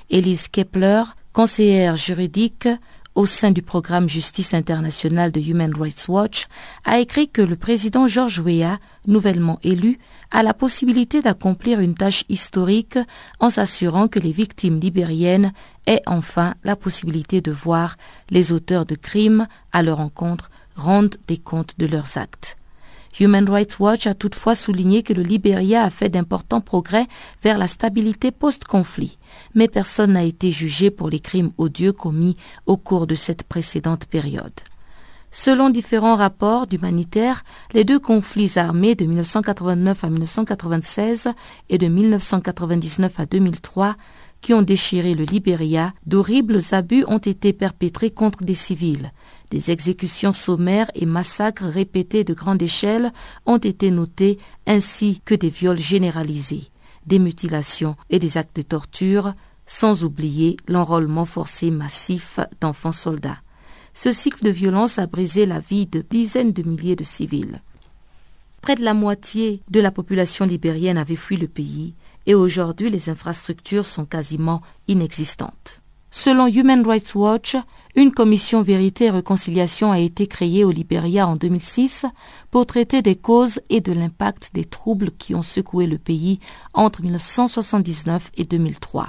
Elise Kepler, conseillère juridique au sein du programme Justice internationale de Human Rights Watch, a écrit que le président George Weah, nouvellement élu, a la possibilité d'accomplir une tâche historique en s'assurant que les victimes libériennes aient enfin la possibilité de voir les auteurs de crimes à leur encontre rendre des comptes de leurs actes. Human Rights Watch a toutefois souligné que le Libéria a fait d'importants progrès vers la stabilité post-conflit, mais personne n'a été jugé pour les crimes odieux commis au cours de cette précédente période. Selon différents rapports d'humanitaires, les deux conflits armés de 1989 à 1996 et de 1999 à 2003 qui ont déchiré le Libéria, d'horribles abus ont été perpétrés contre des civils, des exécutions sommaires et massacres répétés de grande échelle ont été notés, ainsi que des viols généralisés, des mutilations et des actes de torture, sans oublier l'enrôlement forcé massif d'enfants soldats. Ce cycle de violence a brisé la vie de dizaines de milliers de civils. Près de la moitié de la population libérienne avait fui le pays et aujourd'hui les infrastructures sont quasiment inexistantes. Selon Human Rights Watch, une commission vérité et réconciliation a été créée au Libéria en 2006 pour traiter des causes et de l'impact des troubles qui ont secoué le pays entre 1979 et 2003.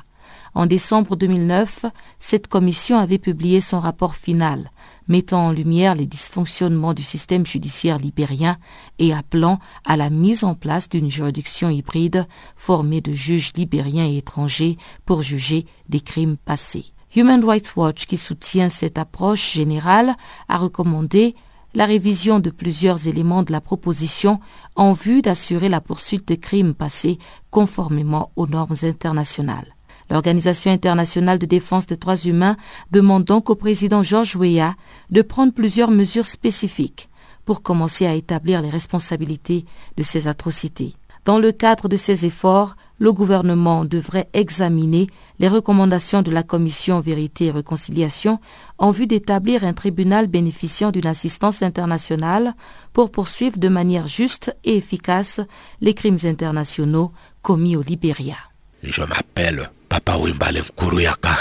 En décembre 2009, cette commission avait publié son rapport final, mettant en lumière les dysfonctionnements du système judiciaire libérien et appelant à la mise en place d'une juridiction hybride formée de juges libériens et étrangers pour juger des crimes passés. Human Rights Watch, qui soutient cette approche générale, a recommandé la révision de plusieurs éléments de la proposition en vue d'assurer la poursuite des crimes passés conformément aux normes internationales. L'Organisation internationale de défense des droits humains demande donc au président George Weah de prendre plusieurs mesures spécifiques pour commencer à établir les responsabilités de ces atrocités. Dans le cadre de ces efforts, le gouvernement devrait examiner les recommandations de la Commission Vérité et Réconciliation en vue d'établir un tribunal bénéficiant d'une assistance internationale pour poursuivre de manière juste et efficace les crimes internationaux commis au Libéria. Je m'appelle Papa Wimbalem Kuruyaka.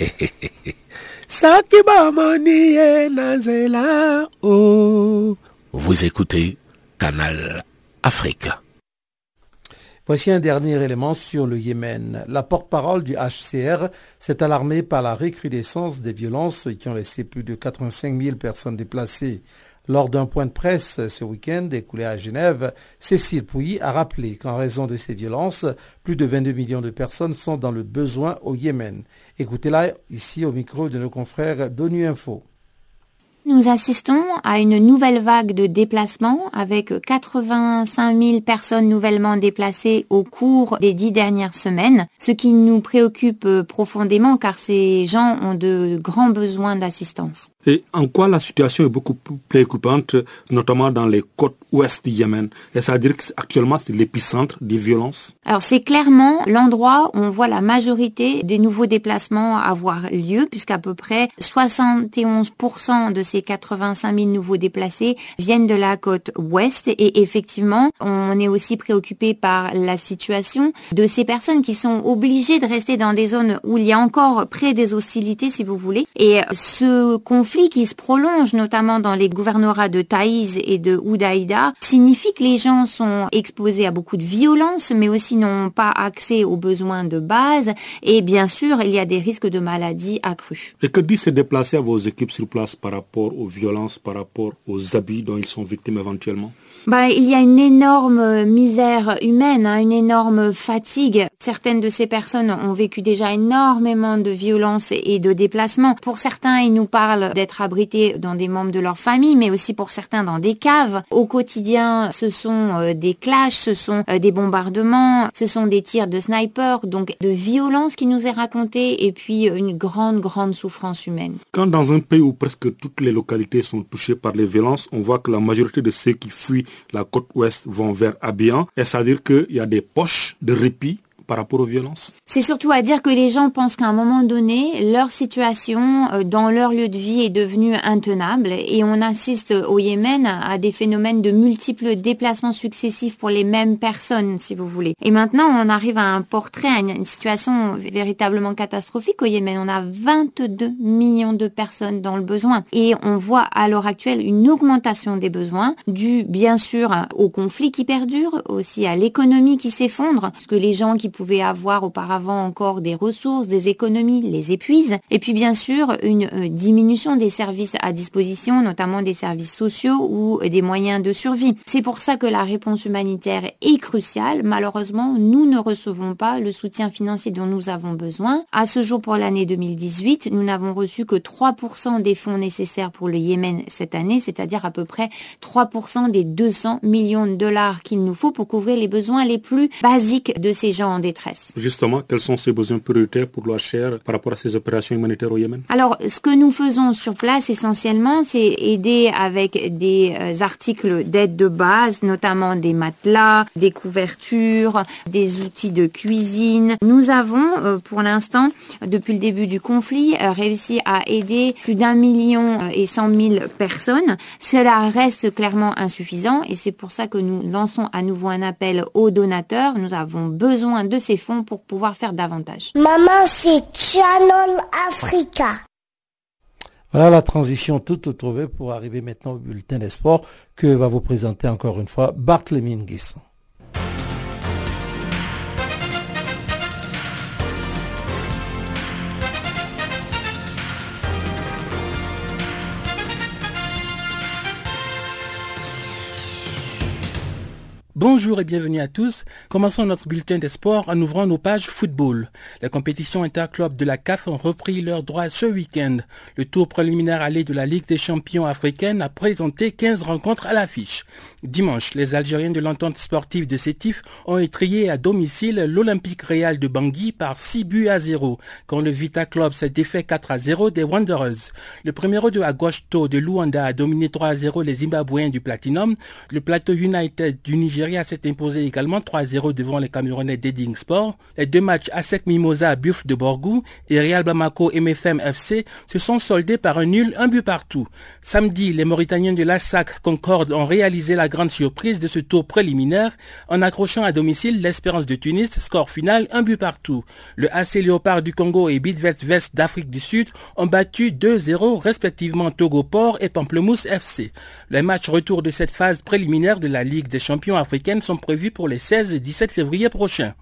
Vous écoutez Canal Afrique. Voici un dernier élément sur le Yémen. La porte-parole du HCR s'est alarmée par la recrudescence des violences qui ont laissé plus de 85 000 personnes déplacées. Lors d'un point de presse ce week-end écoulé à Genève, Cécile Pouilly a rappelé qu'en raison de ces violences, plus de 22 millions de personnes sont dans le besoin au Yémen. Écoutez-la ici au micro de nos confrères d'ONU Info. Nous assistons à une nouvelle vague de déplacements avec 85 000 personnes nouvellement déplacées au cours des dix dernières semaines, ce qui nous préoccupe profondément car ces gens ont de grands besoins d'assistance. Et en quoi la situation est beaucoup plus préoccupante, notamment dans les côtes ouest du Yémen? Et ça veut dire qu'actuellement c'est l'épicentre des violences? Alors c'est clairement l'endroit où on voit la majorité des nouveaux déplacements avoir lieu, puisqu'à peu près 71% de ces 85 000 nouveaux déplacés viennent de la côte ouest. Et effectivement, on est aussi préoccupé par la situation de ces personnes qui sont obligées de rester dans des zones où il y a encore près des hostilités, si vous voulez. Et ce conflit qui se prolonge, notamment dans les gouvernorats de Taïz et de Oudaïda, signifie que les gens sont exposés à beaucoup de violences, mais aussi n'ont pas accès aux besoins de base. Et bien sûr, il y a des risques de maladies accrues. Et que dit se déplacer à vos équipes sur place par rapport aux violences, par rapport aux abus dont ils sont victimes éventuellement? Bah, il y a une énorme misère humaine, hein, une énorme fatigue. Certaines de ces personnes ont vécu déjà énormément de violences et de déplacements. Pour certains, ils nous parlent d'être abrités dans des membres de leur famille, mais aussi pour certains dans des caves. Au quotidien, ce sont euh, des clashs, ce sont euh, des bombardements, ce sont des tirs de sniper, donc de violence qui nous est racontée et puis une grande, grande souffrance humaine. Quand dans un pays où presque toutes les localités sont touchées par les violences, on voit que la majorité de ceux qui fuient la côte ouest vont vers Abiyan, est-ce à dire qu'il y a des poches de répit par rapport aux violences C'est surtout à dire que les gens pensent qu'à un moment donné, leur situation euh, dans leur lieu de vie est devenue intenable et on assiste au Yémen à des phénomènes de multiples déplacements successifs pour les mêmes personnes, si vous voulez. Et maintenant, on arrive à un portrait, à une situation véritablement catastrophique au Yémen. On a 22 millions de personnes dans le besoin et on voit à l'heure actuelle une augmentation des besoins due bien sûr au conflit qui perdure, aussi à l'économie qui s'effondre, parce que les gens qui pouvaient avoir auparavant encore des ressources, des économies, les épuisent. Et puis bien sûr, une euh, diminution des services à disposition, notamment des services sociaux ou des moyens de survie. C'est pour ça que la réponse humanitaire est cruciale. Malheureusement, nous ne recevons pas le soutien financier dont nous avons besoin. À ce jour, pour l'année 2018, nous n'avons reçu que 3% des fonds nécessaires pour le Yémen cette année, c'est-à-dire à peu près 3% des 200 millions de dollars qu'il nous faut pour couvrir les besoins les plus basiques de ces gens en Justement, quels sont ces besoins prioritaires pour l'OHR par rapport à ces opérations humanitaires au Yémen? Alors, ce que nous faisons sur place essentiellement, c'est aider avec des euh, articles d'aide de base, notamment des matelas, des couvertures, des outils de cuisine. Nous avons, euh, pour l'instant, depuis le début du conflit, euh, réussi à aider plus d'un million et cent mille personnes. Cela reste clairement insuffisant et c'est pour ça que nous lançons à nouveau un appel aux donateurs. Nous avons besoin de ces fonds pour pouvoir faire davantage. Maman, c'est Channel Africa. Voilà la transition toute trouvée pour arriver maintenant au bulletin des sports que va vous présenter encore une fois Barthélémy Nguisson. Bonjour et bienvenue à tous. Commençons notre bulletin des sports en ouvrant nos pages football. Les compétitions interclubs de la CAF ont repris leurs droits ce week-end. Le tour préliminaire allé de la Ligue des champions africaine a présenté 15 rencontres à l'affiche. Dimanche, les Algériens de l'entente sportive de Sétif ont étrié à domicile l'Olympique Réal de Bangui par 6 buts à 0, quand le Vita Club s'est défait 4 à 0 des Wanderers. Le premier de à gauche de Luanda a dominé 3 à 0 les Zimbabwéens du Platinum. Le Plateau United du Nigeria s'est imposé également 3-0 devant les Camerounais d'Edding Sport. Les deux matchs ASEC Mimosa à Buff de Borgou et Real Bamako MFM FC se sont soldés par un nul, un but partout. Samedi, les Mauritaniens de l'ASAC Concorde ont réalisé la grande surprise de ce tour préliminaire en accrochant à domicile l'Espérance de Tunis, score final, un but partout. Le AC Léopard du Congo et Bidvest Vest d'Afrique du Sud ont battu 2-0 respectivement Togo Port et Pamplemousse FC. Les matchs retour de cette phase préliminaire de la Ligue des champions africains sont prévues pour les 16 et 17 février prochains.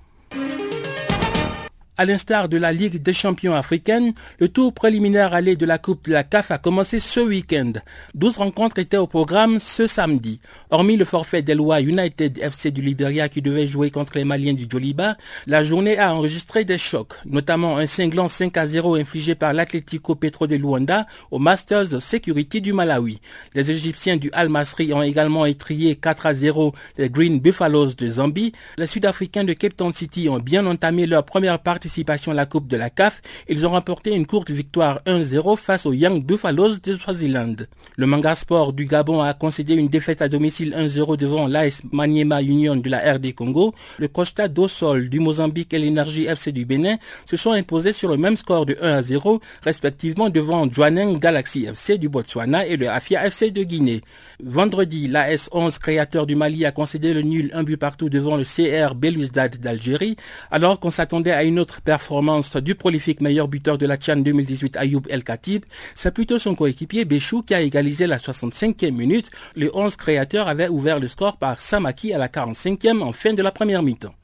À l'instar de la Ligue des champions africaine, le tour préliminaire allé de la Coupe de la CAF a commencé ce week-end. 12 rencontres étaient au programme ce samedi. Hormis le forfait d'Eloi United FC du Liberia qui devait jouer contre les Maliens du Joliba, la journée a enregistré des chocs, notamment un cinglant 5 à 0 infligé par l'Atlético Petro de Luanda au Masters Security du Malawi. Les Égyptiens du Al Masri ont également étrié 4 à 0 les Green Buffaloes de Zambie. Les Sud-Africains de Cape Town City ont bien entamé leur première partie participation à la Coupe de la CAF, ils ont remporté une courte victoire 1-0 face aux Young Buffaloes de Swaziland. Le Manga Sport du Gabon a concédé une défaite à domicile 1-0 devant l'AS Maniema Union de la RD Congo. Le Costa do Sol du Mozambique et l'Énergie FC du Bénin se sont imposés sur le même score de 1 0, respectivement devant Joaneng Galaxy FC du Botswana et le Afia FC de Guinée. Vendredi, l'AS 11 créateur du Mali a concédé le nul un but partout devant le CR Belouizdad d'Algérie, alors qu'on s'attendait à une autre performance du prolifique meilleur buteur de la Tchad 2018 Ayoub El Khatib, c'est plutôt son coéquipier Béchou qui a égalisé la 65e minute. Le 11 créateur avait ouvert le score par Samaki à la 45e en fin de la première mi-temps.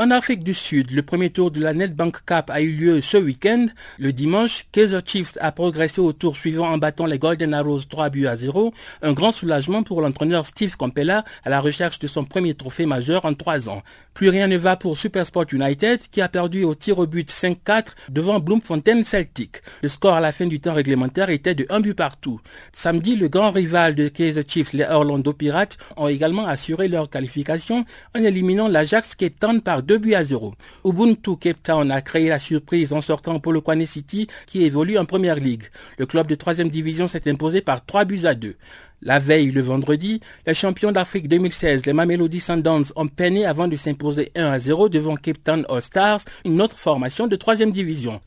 En Afrique du Sud, le premier tour de la Netbank Cup a eu lieu ce week-end. Le dimanche, Kaiser Chiefs a progressé au tour suivant en battant les Golden Arrows 3 buts à 0. Un grand soulagement pour l'entraîneur Steve Campella à la recherche de son premier trophée majeur en trois ans. Plus rien ne va pour Supersport United qui a perdu au tir au but 5-4 devant Bloemfontein Celtic. Le score à la fin du temps réglementaire était de 1 but partout. Samedi, le grand rival de Kaiser Chiefs, les Orlando Pirates, ont également assuré leur qualification en éliminant l'Ajax Cape Town par 2 buts à 0. Ubuntu Cape Town a créé la surprise en sortant pour le Kwane City qui évolue en première ligue. Le club de troisième division s'est imposé par 3 buts à 2. La veille, le vendredi, les champions d'Afrique 2016, les Mamelody Sundowns, ont peiné avant de s'imposer 1 à 0 devant Cape Town All Stars, une autre formation de troisième division.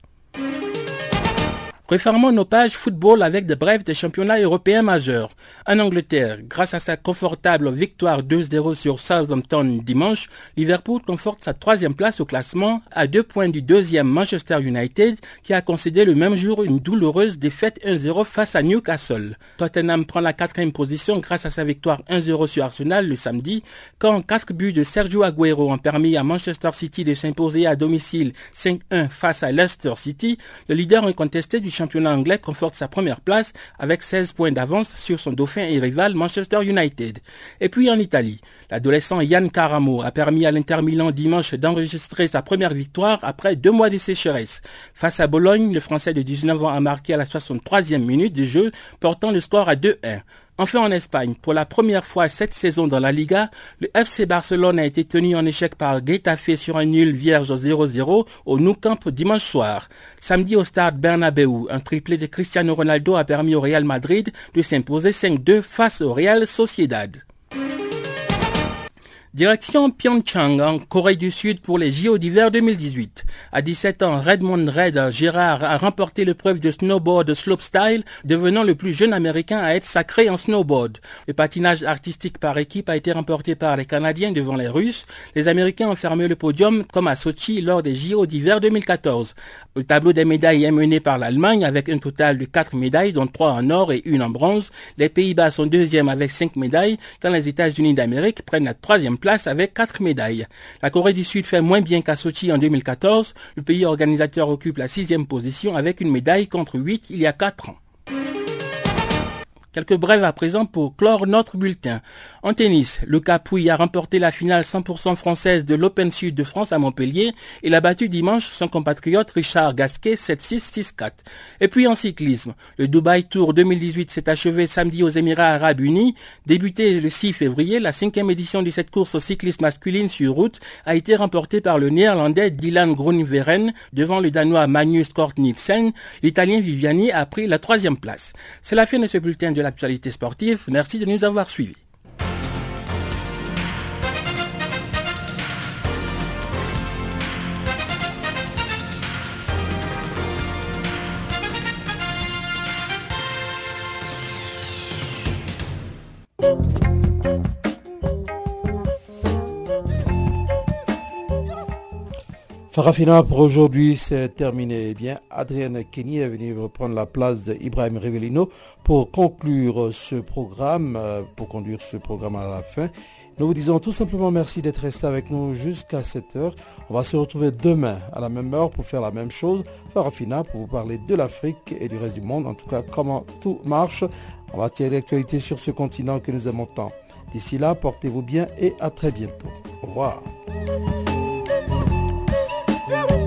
Réformons nos pages football avec des brèves des championnats européens majeurs. En Angleterre, grâce à sa confortable victoire 2-0 sur Southampton dimanche, Liverpool conforte sa troisième place au classement à deux points du deuxième Manchester United qui a concédé le même jour une douloureuse défaite 1-0 face à Newcastle. Tottenham prend la quatrième position grâce à sa victoire 1-0 sur Arsenal le samedi, quand quatre buts de Sergio Aguero ont permis à Manchester City de s'imposer à domicile 5-1 face à Leicester City, le leader incontesté du championnat anglais conforte sa première place avec 16 points d'avance sur son dauphin et rival Manchester United. Et puis en Italie, l'adolescent Yann Caramo a permis à l'Inter Milan dimanche d'enregistrer sa première victoire après deux mois de sécheresse. Face à Bologne, le Français de 19 ans a marqué à la 63e minute de jeu, portant le score à 2-1. Enfin en Espagne, pour la première fois cette saison dans la Liga, le FC Barcelone a été tenu en échec par Getafe sur un nul vierge 0-0 au Nou Camp dimanche soir. Samedi au stade Bernabeu, un triplé de Cristiano Ronaldo a permis au Real Madrid de s'imposer 5-2 face au Real Sociedad. Direction Pyeongchang, en Corée du Sud pour les JO d'hiver 2018. À 17 ans, Redmond Red Gérard a remporté l'épreuve de snowboard slopestyle, devenant le plus jeune américain à être sacré en snowboard. Le patinage artistique par équipe a été remporté par les Canadiens devant les Russes. Les Américains ont fermé le podium comme à Sochi lors des JO d'hiver 2014. Le tableau des médailles est mené par l'Allemagne avec un total de 4 médailles, dont 3 en or et une en bronze. Les Pays-Bas sont deuxièmes avec 5 médailles, quand les États-Unis d'Amérique prennent la troisième place avec quatre médailles. La Corée du Sud fait moins bien qu'à Sochi en 2014. Le pays organisateur occupe la sixième position avec une médaille contre huit il y a quatre ans. Quelques brèves à présent pour clore notre bulletin. En tennis, le Capouille a remporté la finale 100% française de l'Open Sud de France à Montpellier et l'a battu dimanche son compatriote Richard Gasquet 7-6-6-4. Et puis en cyclisme, le Dubai Tour 2018 s'est achevé samedi aux Émirats Arabes Unis. Débuté le 6 février, la cinquième édition de cette course cycliste masculine sur route a été remportée par le néerlandais Dylan Groeneveren devant le danois Magnus Kort Nielsen. L'italien Viviani a pris la troisième place. C'est la fin de ce bulletin de l'actualité sportive. Merci de nous avoir suivis. Farafina pour aujourd'hui c'est terminé. Eh bien, Adrienne Kenny est venue reprendre la place d'Ibrahim Rivellino pour conclure ce programme, euh, pour conduire ce programme à la fin. Nous vous disons tout simplement merci d'être resté avec nous jusqu'à cette heure. On va se retrouver demain à la même heure pour faire la même chose. Farafina pour vous parler de l'Afrique et du reste du monde. En tout cas, comment tout marche. On va tirer l'actualité sur ce continent que nous aimons tant. D'ici là, portez-vous bien et à très bientôt. Au revoir. Yeah.